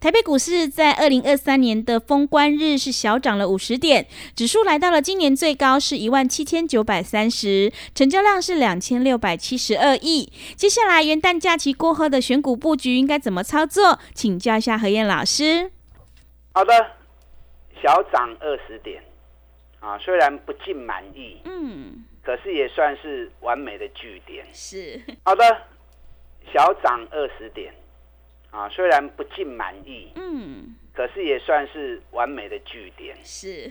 台北股市在二零二三年的封关日是小涨了五十点，指数来到了今年最高是一万七千九百三十，成交量是两千六百七十二亿。接下来元旦假期过后的选股布局应该怎么操作？请教一下何燕老师。好的，小涨二十点啊，虽然不尽满意，嗯，可是也算是完美的据点。是好的，小涨二十点。啊，虽然不尽满意，嗯，可是也算是完美的据点。是，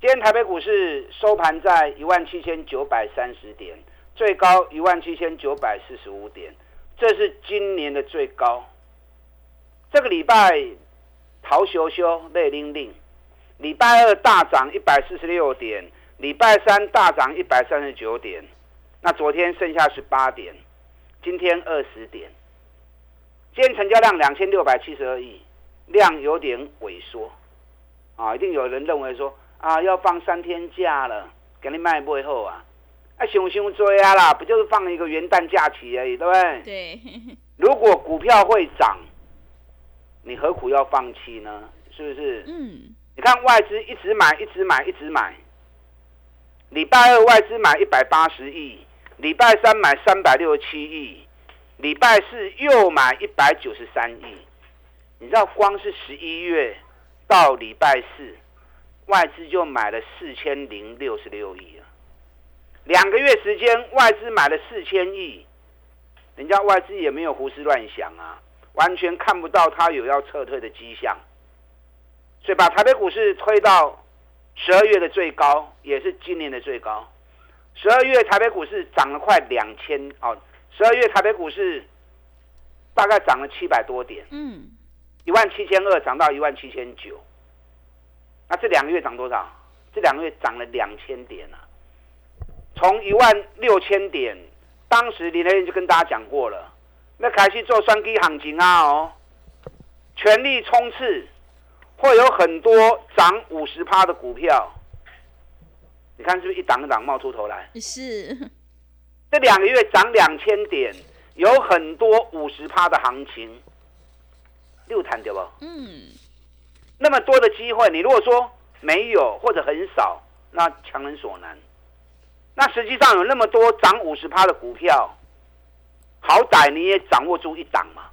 今天台北股市收盘在一万七千九百三十点，最高一万七千九百四十五点，这是今年的最高。这个礼拜逃修修累令令，礼拜二大涨一百四十六点，礼拜三大涨一百三十九点，那昨天剩下十八点，今天二十点。今天成交量两千六百七十二亿，量有点萎缩，啊，一定有人认为说啊，要放三天假了，给你卖背后啊，啊，熊熊追啊啦，不就是放一个元旦假期而已，对不对？对。如果股票会涨，你何苦要放弃呢？是不是？嗯。你看外资一直买，一直买，一直买。礼拜二外资买一百八十亿，礼拜三买三百六十七亿。礼拜四又买一百九十三亿，你知道光是十一月到礼拜四，外资就买了四千零六十六亿了。两个月时间，外资买了四千亿，人家外资也没有胡思乱想啊，完全看不到他有要撤退的迹象，所以把台北股市推到十二月的最高，也是今年的最高。十二月台北股市涨了快两千哦。十二月台北股市大概涨了七百多点，嗯，一万七千二涨到一万七千九，那这两个月涨多少？这两个月涨了两千点啊！从一万六千点，当时林德燕就跟大家讲过了，那开始做双低行情啊哦，全力冲刺，会有很多涨五十趴的股票，你看是不是一档一档冒出头来？是。这两个月涨两千点，有很多五十趴的行情，六谈对不？嗯，那么多的机会，你如果说没有或者很少，那强人所难。那实际上有那么多涨五十趴的股票，好歹你也掌握住一档嘛，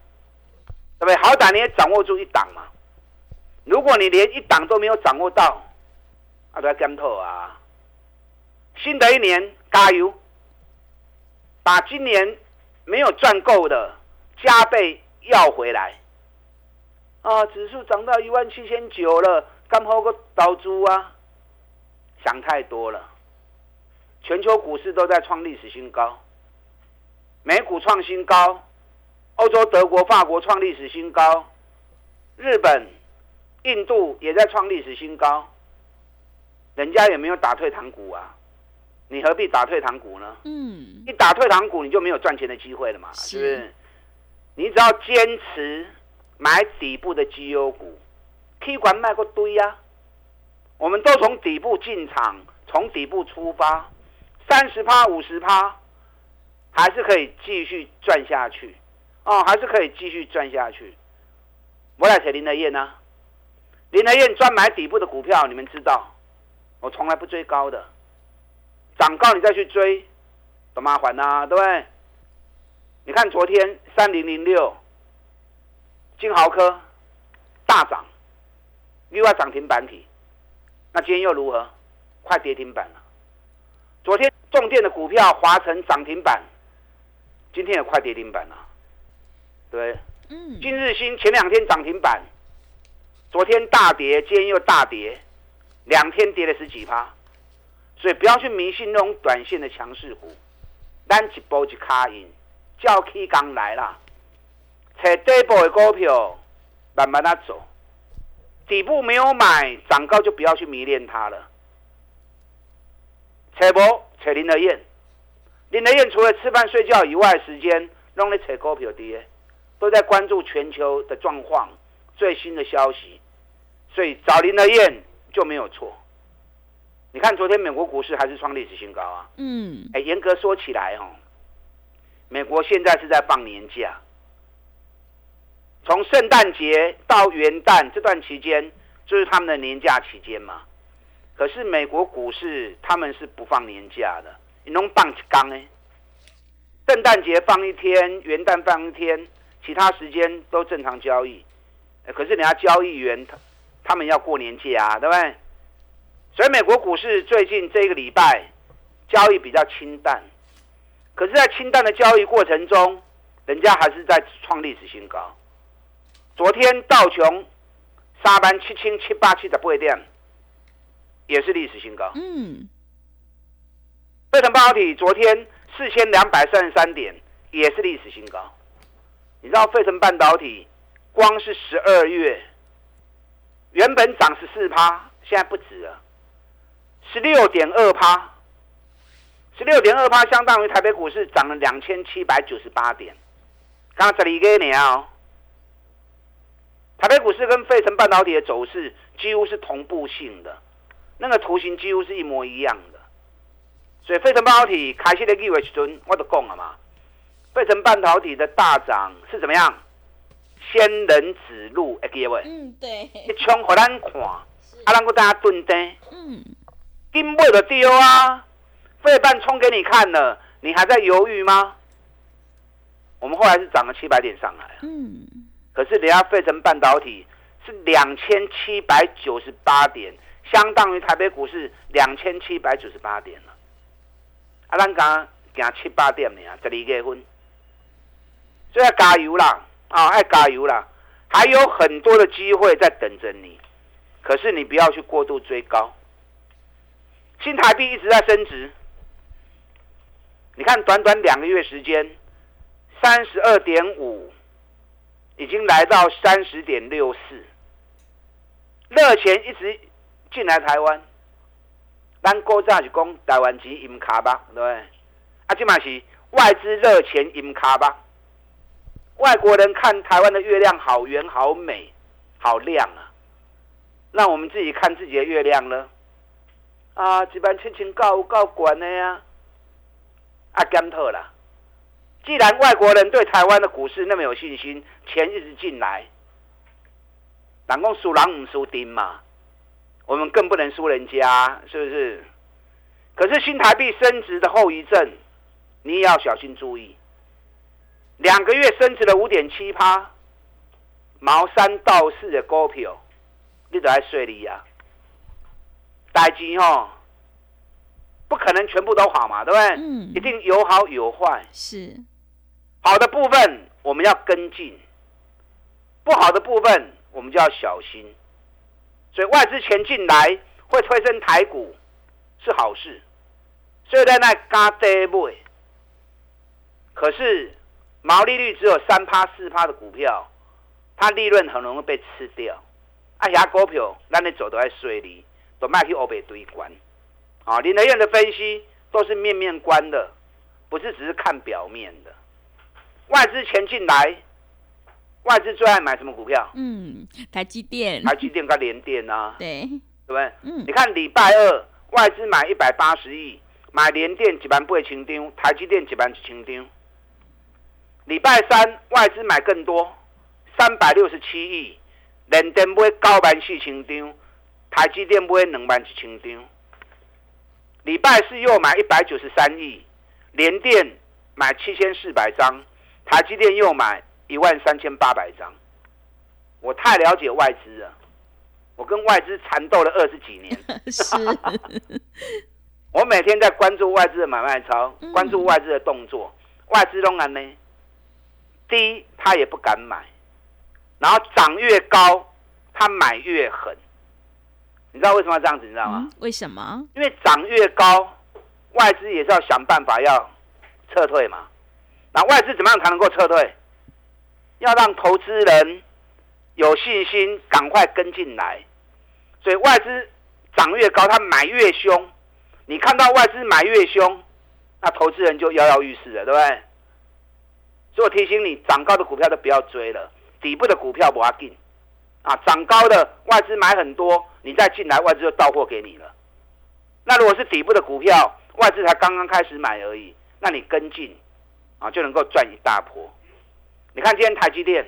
对不对？好歹你也掌握住一档嘛。如果你连一档都没有掌握到，啊，都要干透啊！新的一年加油！把今年没有赚够的加倍要回来啊！指数涨到一万七千九了，刚好个倒猪啊！想太多了。全球股市都在创历史新高，美股创新高，欧洲德国、法国创历史新高，日本、印度也在创历史新高，人家也没有打退堂鼓啊。你何必打退堂鼓呢？嗯，一打退堂鼓，你就没有赚钱的机会了嘛，是不是？你只要坚持买底部的绩优股，K 管卖过堆呀。我们都从底部进场，从底部出发，三十趴、五十趴，还是可以继续赚下去哦，还是可以继续赚下去。我来谁林德燕呢，林德燕专买底部的股票，你们知道，我从来不追高的。涨高你再去追，多麻烦呐，对不对？你看昨天三零零六金豪科大涨，另外涨停板体，那今天又如何？快跌停板了。昨天重电的股票华晨涨停板，今天也快跌停板了。对，嗯，今日新前两天涨停板，昨天大跌，今天又大跌，两天跌了十几趴。所以不要去迷信那种短线的强势股，单一波一卡赢，叫 K 刚来啦，找底部的股票，慢慢的走，底部没有买，涨高就不要去迷恋它了。扯波扯林德燕，林德燕除了吃饭睡觉以外，时间弄来扯股票跌，都在关注全球的状况、最新的消息，所以找林德燕就没有错。你看，昨天美国股市还是创历史新高啊！嗯，哎，严格说起来，哦，美国现在是在放年假，从圣诞节到元旦这段期间就是他们的年假期间嘛。可是美国股市他们是不放年假的，你能放几缸呢？圣诞节放一天，元旦放一天，其他时间都正常交易。可是人家交易员他他们要过年假啊，对不对？所以美国股市最近这个礼拜交易比较清淡，可是，在清淡的交易过程中，人家还是在创历史新高。昨天道琼沙班七千七八七的八点，也是历史新高。嗯，费城半导体昨天四千两百三十三点，也是历史新高。你知道费城半导体光是十二月原本涨十四趴，现在不止了。十六点二趴，十六点二趴相当于台北股市涨了两千七百九十八点。刚才里给你啊，台北股市跟费城半导体的走势几乎是同步性的，那个图形几乎是一模一样的。所以费城半导体开始的机会时阵，我都讲了嘛。费城半导体的大涨是怎么样？仙人指路，哎，各位，嗯，对，一冲给咱看，啊，咱个大家蹲低，嗯。金贝的丢啊，费半冲给你看了，你还在犹豫吗？我们后来是涨了七百点上来，嗯，可是人家费城半导体是两千七百九十八点，相当于台北股市两千七百九十八点了。啊，咱刚行七八点呢，十二月份，所以要加油啦，啊，要加油啦，还有很多的机会在等着你，可是你不要去过度追高。新台币一直在升值，你看短短两个月时间，三十二点五，已经来到三十点六四，热钱一直进来台湾，咱国早是讲台湾钱银卡吧，对不对？啊，这嘛是外资热钱银卡吧，外国人看台湾的月亮好圆、好美、好亮啊，那我们自己看自己的月亮呢？啊，一般亲情够够管的呀，啊，检讨啦。既然外国人对台湾的股市那么有信心，钱一直进来，人讲输人唔输丁嘛，我们更不能输人家，是不是？可是新台币升值的后遗症，你也要小心注意。两个月升值了五点七趴，毛三到四的股票，你都在睡里呀。代金哦，不可能全部都好嘛，对不对？嗯，一定有好有坏。是，好的部分我们要跟进，不好的部分我们就要小心。所以外资钱进来会推升台股是好事，所以在那加跌不。可是毛利率只有三趴四趴的股票，它利润很容易被吃掉。啊，遐股票咱你走都在水里。都卖去欧北堆关，啊，林德燕的分析都是面面观的，不是只是看表面的。外资钱进来，外资最爱买什么股票？嗯，台积电。台积电跟联电啊，对，对不对？嗯，你看礼拜二外资买一百八十亿，买联电几万不会清丢，台积电几万是清丢。礼拜三外资买更多，三百六十七亿，联电买九万四清丢。台积电买两万一千张，礼拜四又买一百九十三亿，联电买七千四百张，台积电又买一万三千八百张。我太了解外资了，我跟外资缠斗了二十几年。是，我每天在关注外资的买卖操，关注外资的动作。外资当然呢，低他也不敢买，然后涨越高，他买越狠。你知道为什么要这样子？你知道吗？为什么？因为涨越高，外资也是要想办法要撤退嘛。那外资怎么样才能够撤退？要让投资人有信心，赶快跟进来。所以外资涨越高，他买越凶。你看到外资买越凶，那投资人就摇摇欲试了，对不对？所以我提醒你，涨高的股票都不要追了，底部的股票不要进。啊，涨高的外资买很多，你再进来，外资就到货给你了。那如果是底部的股票，外资才刚刚开始买而已，那你跟进啊，就能够赚一大波。你看今天台积电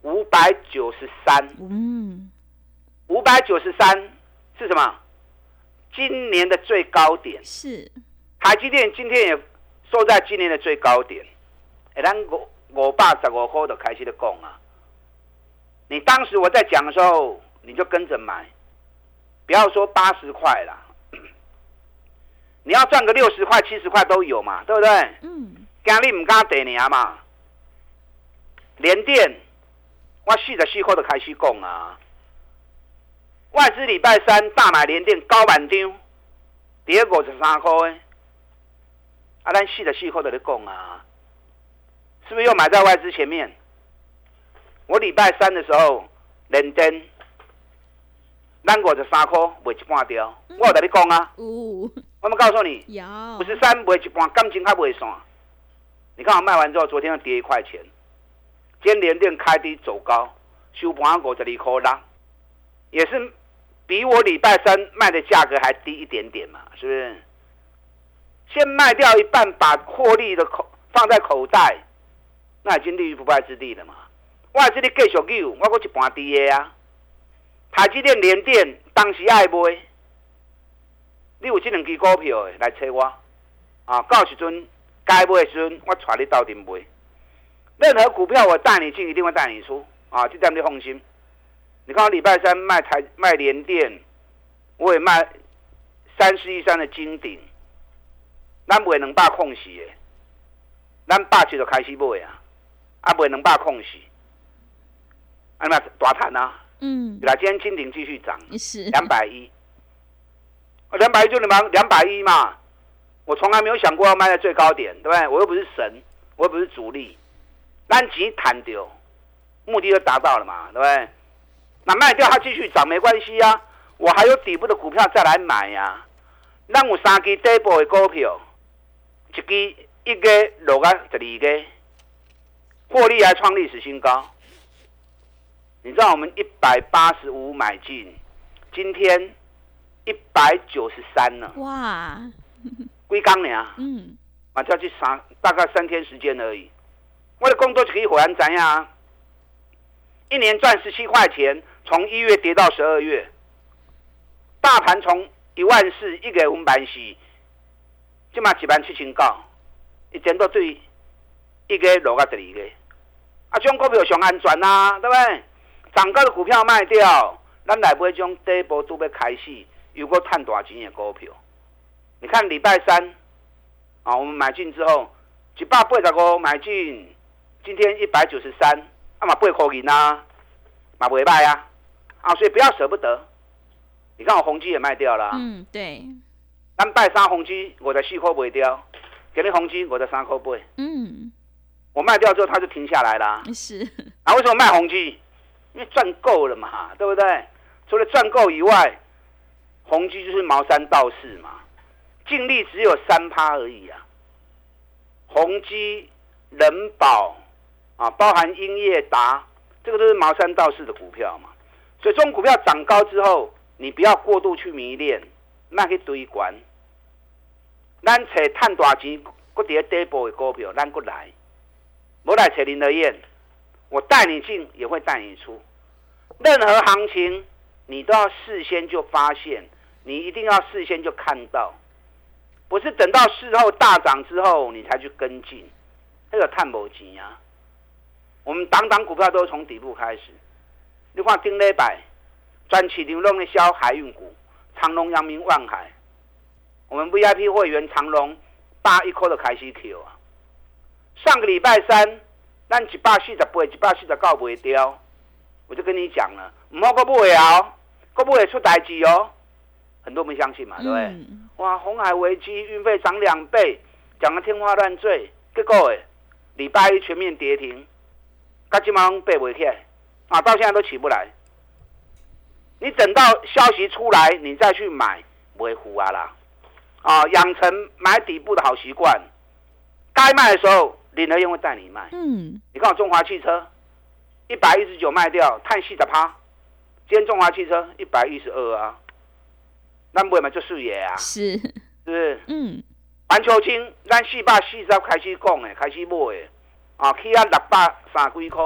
五百九十三，嗯，五百九十三是什么？今年的最高点是台积电今天也收在今年的最高点。哎，咱五五百十五块就开始的讲啊。你当时我在讲的时候，你就跟着买，不要说八十块啦，你要赚个六十块、七十块都有嘛，对不对？嗯。今日唔敢跌你啊嘛，连电我四十四块就开始讲啊。外资礼拜三大买连电高板张，第二五十三块诶，啊，咱四十四块就咧讲啊，是不是又买在外资前面？我礼拜三的时候，连电，咱五十三块卖一半掉，我有跟你讲啊。我们告诉你，五十三卖一半，感情还卖散。你看我卖完之后，昨天又跌一块钱。今天连电开低走高，收盘五十二块啦，也是比我礼拜三卖的价格还低一点点嘛，是不是？先卖掉一半，把获利的口放在口袋，那已经立于不败之地了嘛。我这里继续有，我搁一半低的啊。台积电、联电当时爱买，你有这两支股票来找我啊？到时阵该买的时阵，我带你到底买。任何股票我带你进，一定会带你出啊！这样你放心。你看我礼拜三卖台卖联电，我也卖三十一三的金鼎，咱卖两百空时的，咱八七就开始买啊，啊卖两百空时。那么大盘啊，嗯，那今天金鼎继续涨，是两百一，两百一就你们两百一嘛，我从来没有想过要卖在最高点，对不对？我又不是神，我又不是主力，单几弹掉，目的就达到了嘛，对不对？那卖掉它继续涨没关系啊，我还有底部的股票再来买呀。那我三支底部的股票，一支一个落啊十二个，获利还创历史新高。你知道我们一百八十五买进，今天一百九十三了。哇！龟缸呢？嗯，马上去三，大概三天时间而已。我的工作就可以火然怎样？一年赚十七块钱，从一月跌到十二月，大盘从一万四一个五板四，起码几万七千高，一天都对一个落个第二个。啊，这种股票上安全呐，对不对？涨高的股票卖掉，咱来买种底部都要开始，有个赚大钱的股票。你看礼拜三，啊，我们买进之后，一百八十五买进，今天一百九十三，啊嘛八块银啊，嘛不会卖啊，啊，所以不要舍不得。你看我宏基也卖掉了，嗯，对。咱拜三宏基我的四块卖掉，给你宏基我的三块八，嗯，我卖掉之后它就停下来了，是。啊，为什么卖宏基？因为赚够了嘛，对不对？除了赚够以外，宏基就是茅山道士嘛，净利只有三趴而已啊。宏基、人保啊，包含英业达，这个都是茅山道士的股票嘛。所以中股票涨高之后，你不要过度去迷恋，那去堆关。咱找赚大钱，搁伫底部的股票，咱过来，无来找林德燕。我带你进，也会带你出。任何行情，你都要事先就发现，你一定要事先就看到，不是等到事后大涨之后你才去跟进，那个探不急啊。我们档档股票都是从底部开始。你看丁磊百，专起牛龙的销海运股，长隆、阳明、万海，我们 VIP 会员长隆八一颗的开始 Q 啊。上个礼拜三，咱一百四十八、一百四十九卖掉，我就跟你讲了，唔好个不会哦，个不会出代志哦。很多没相信嘛，对不对？哇，红海危机，运费涨两倍，讲的天花乱坠，结果诶，礼拜一全面跌停，噶基本上背不起来，啊，到现在都起不来。你等到消息出来，你再去买，不会糊啊啦。啊，养成买底部的好习惯，该卖的时候，林德燕会带你卖。嗯，你看我中华汽车一百一十九卖掉，叹息的趴。今天中华汽车一百一十二啊，那不会嘛就四爷啊？是，是不是？嗯。环球金，咱四百四十开始讲诶，开始买诶，啊，起啊六百三几块，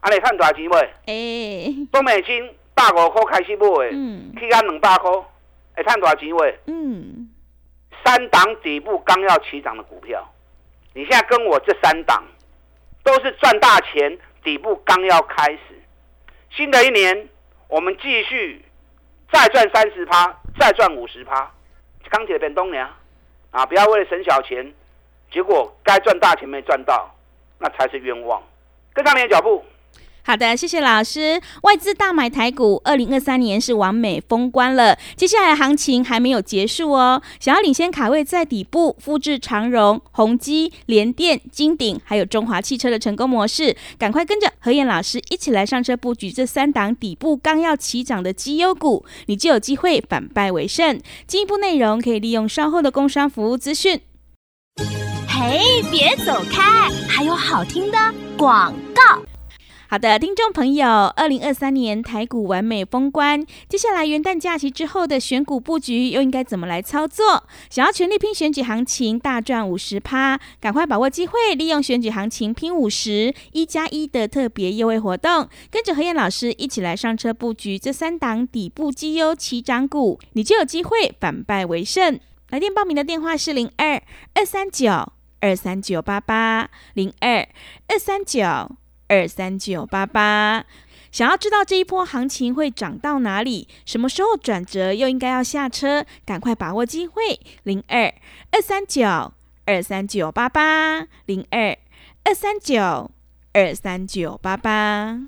安尼赚大钱未？诶。中美金百五块开始买诶，起啊两百块，会赚大钱未？嗯。三档底部刚要起涨的股票，你现在跟我这三档都是赚大钱，底部刚要开始。新的一年，我们继续再赚三十趴，再赚五十趴。钢铁变东娘啊！不要为了省小钱，结果该赚大钱没赚到，那才是冤枉。跟上你的脚步。好的，谢谢老师。外资大买台股，二零二三年是完美封关了。接下来行情还没有结束哦。想要领先卡位在底部，复制长荣、宏基、联电、金鼎，还有中华汽车的成功模式，赶快跟着何燕老师一起来上车布局这三档底部刚要起涨的绩优股，你就有机会反败为胜。进一步内容可以利用稍后的工商服务资讯。嘿，别走开，还有好听的广告。好的，听众朋友，二零二三年台股完美封关，接下来元旦假期之后的选股布局又应该怎么来操作？想要全力拼选举行情，大赚五十趴，赶快把握机会，利用选举行情拼五十一加一的特别优惠活动，跟着何燕老师一起来上车布局这三档底部绩优起涨股，你就有机会反败为胜。来电报名的电话是零二二三九二三九八八零二二三九。二三九八八，想要知道这一波行情会涨到哪里，什么时候转折，又应该要下车，赶快把握机会。零二二三九二三九八八，零二二三九二三九八八。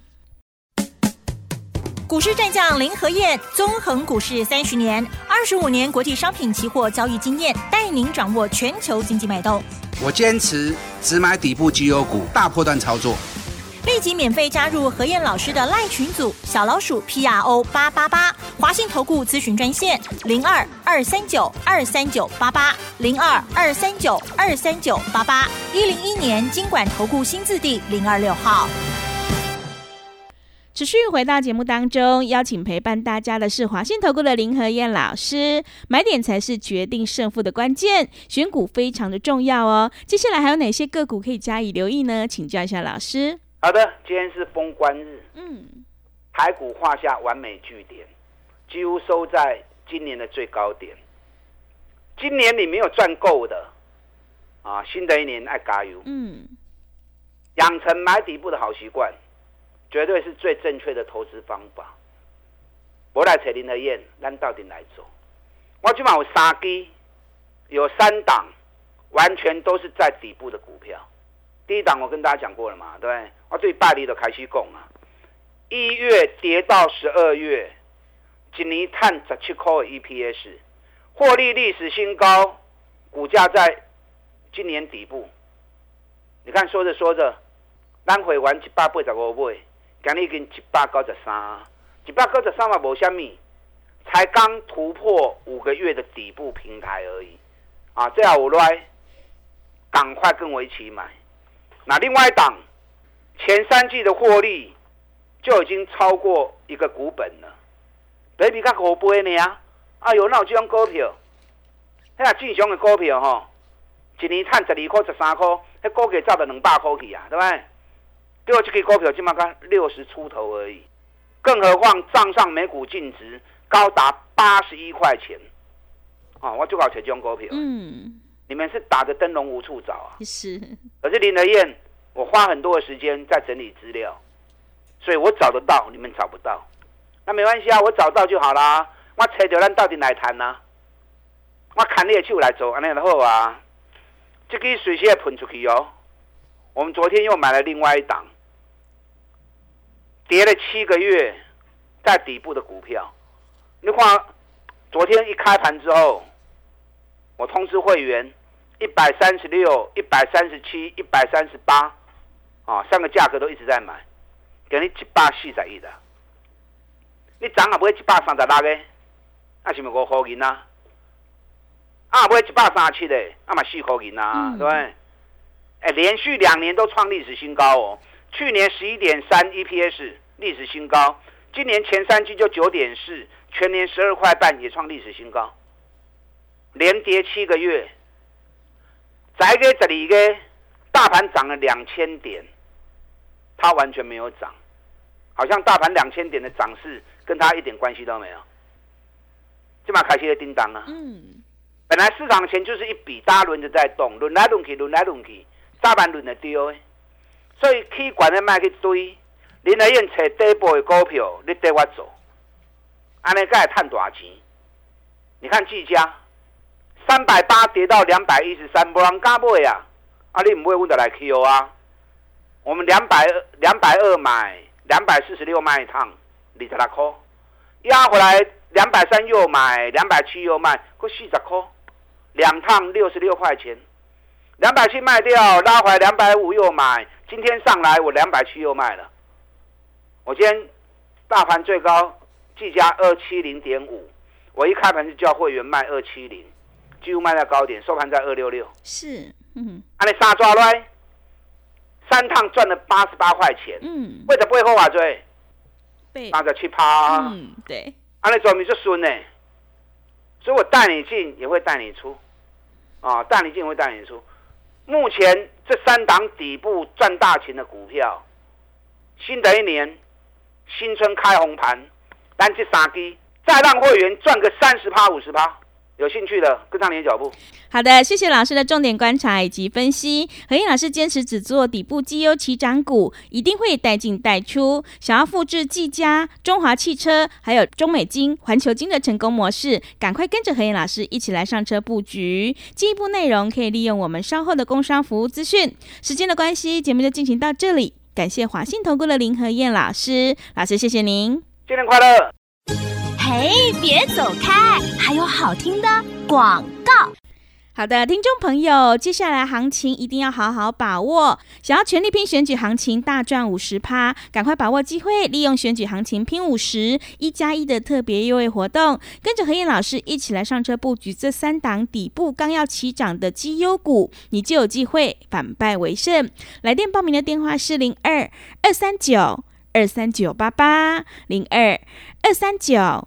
股市战将林和燕，纵横股市三十年，二十五年国际商品期货交易经验，带您掌握全球经济脉动。我坚持只买底部绩优股，大波段操作。立即免费加入何燕老师的赖群组，小老鼠 P R O 八八八，华信投顾咨询专线零二二三九二三九八八零二二三九二三九八八一零一年经管投顾新字第零二六号。持续回到节目当中，邀请陪伴大家的是华信投顾的林和燕老师。买点才是决定胜负的关键，选股非常的重要哦。接下来还有哪些个股可以加以留意呢？请教一下老师。好的，今天是封关日，嗯，台股画下完美句点，几乎收在今年的最高点。今年你没有赚够的，啊，新的一年爱加油，嗯，养成买底部的好习惯，绝对是最正确的投资方法。我来扯林和燕，咱到底来做？我今晚有三基，有三档，完全都是在底部的股票。第一档我跟大家讲过了嘛，对不对？我最败力的开始讲啊，一月跌到十二月，今年探十七块 EPS，获利历史新高，股价在今年底部。你看说着说着，咱回完一百八十五倍，今日已经一百九十三，一百九十三嘛无虾米，才刚突破五个月的底部平台而已。啊，这样我来，赶快跟我一起买。那另外一档，前三季的获利就已经超过一个股本了。比较可悲呢啊！哎呦，那有这种股票，那正常的股票吼，一年赚十二块、十三块，那股价涨到两百块去啊，对不对？结果这个股票起码刚六十出头而已，更何况账上每股净值高达八十一块钱啊！我就搞这种股票。嗯。你们是打着灯笼无处找啊！是，可是林德燕，我花很多的时间在整理资料，所以我找得到，你们找不到，那没关系啊，我找到就好啦。我扯掉咱到底来谈呢？我砍你的手来做，安尼就好啊。这个随时喷出去哦。我们昨天又买了另外一档，跌了七个月，在底部的股票。你看，昨天一开盘之后，我通知会员，一百三十六、一百三十七、一百三十八，啊，三个价格都一直在买，给你一百四十亿的。你涨也买一百三十六个，那是咪五块银啊？啊，买一百三十七的，那嘛四块银啊，对不对？哎，连续两年都创历史新高哦！去年十一点三 EPS 历史新高，今年前三季就九点四，全年十二块半也创历史新高，连跌七个月。再给这里个大盘涨了两千点，它完全没有涨，好像大盘两千点的涨势跟它一点关系都没有。这马开始的叮当啊！嗯，本来市场钱就是一笔，大轮着在动，轮来轮去，轮来轮去。大盘轮的丢诶，所以去管的卖去堆，林来燕找底部的股票，你带我走，安尼该赚大钱。你看技嘉三百八跌到两百一十三，无人敢买啊！啊，你唔会，我就来 Q 啊。我们两百两百二买，两百四十六卖一趟，二十六块，压回来两百三又买，两百七又卖，够四十块，两趟六十六块钱。两百七卖掉，拉回来两百五又买，今天上来我两百七又卖了。我今天大盘最高计价二七零点五，我一开盘就叫会员卖二七零，几乎卖在高点，收盘在二六六。是，嗯，安尼三抓来，三趟赚了八十八块钱。嗯，为什么不会后话追？八十七趴。嗯，对。安尼做咪就顺呢，所以我带你进也会带你出，啊，带你进会带你出。目前这三档底部赚大钱的股票，新的一年新春开红盘，单这三基再让会员赚个三十趴五十趴。有兴趣的跟上你的脚步。好的，谢谢老师的重点观察以及分析。何燕老师坚持只做底部绩优起涨股，一定会带进带出。想要复制技嘉、中华汽车还有中美金、环球金的成功模式，赶快跟着何燕老师一起来上车布局。进一步内容可以利用我们稍后的工商服务资讯。时间的关系，节目就进行到这里。感谢华信投顾的林和燕老师，老师谢谢您，新年快乐。嘿，别走开！还有好听的广告。好的，听众朋友，接下来行情一定要好好把握。想要全力拼选举行情，大赚五十趴，赶快把握机会，利用选举行情拼五十一加一的特别优惠活动，跟着何燕老师一起来上车布局这三档底部刚要起涨的绩优股，你就有机会反败为胜。来电报名的电话是零二二三九二三九八八零二二三九。